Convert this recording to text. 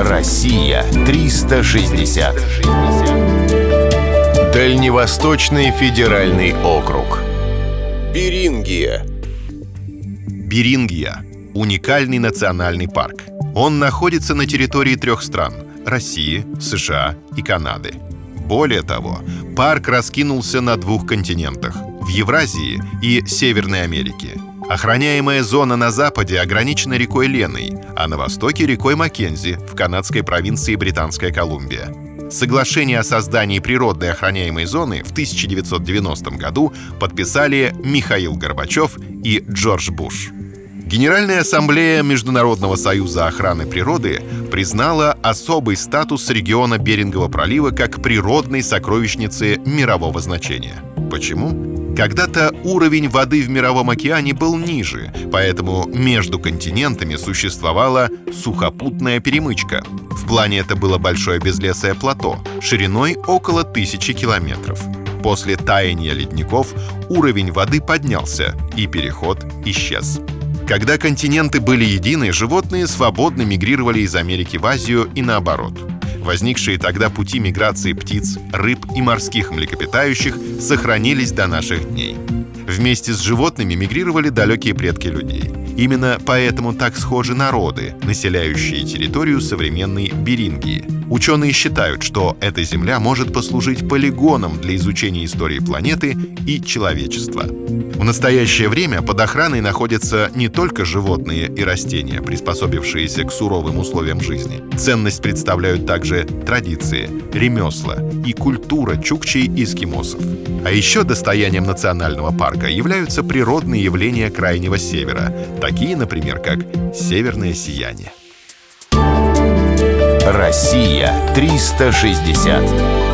Россия 360. Дальневосточный федеральный округ. Берингия. Берингия – уникальный национальный парк. Он находится на территории трех стран – России, США и Канады. Более того, парк раскинулся на двух континентах – в Евразии и Северной Америке – Охраняемая зона на западе ограничена рекой Леной, а на востоке — рекой Маккензи в канадской провинции Британская Колумбия. Соглашение о создании природной охраняемой зоны в 1990 году подписали Михаил Горбачев и Джордж Буш. Генеральная ассамблея Международного союза охраны природы признала особый статус региона Берингового пролива как природной сокровищницы мирового значения. Почему? Когда-то уровень воды в Мировом океане был ниже, поэтому между континентами существовала сухопутная перемычка. В плане это было большое безлесое плато, шириной около тысячи километров. После таяния ледников уровень воды поднялся, и переход исчез. Когда континенты были едины, животные свободно мигрировали из Америки в Азию и наоборот – Возникшие тогда пути миграции птиц, рыб и морских млекопитающих сохранились до наших дней. Вместе с животными мигрировали далекие предки людей. Именно поэтому так схожи народы, населяющие территорию современной Берингии – Ученые считают, что эта Земля может послужить полигоном для изучения истории планеты и человечества. В настоящее время под охраной находятся не только животные и растения, приспособившиеся к суровым условиям жизни. Ценность представляют также традиции, ремесла и культура чукчей и эскимосов. А еще достоянием национального парка являются природные явления Крайнего Севера, такие, например, как северное сияние. Россия 360.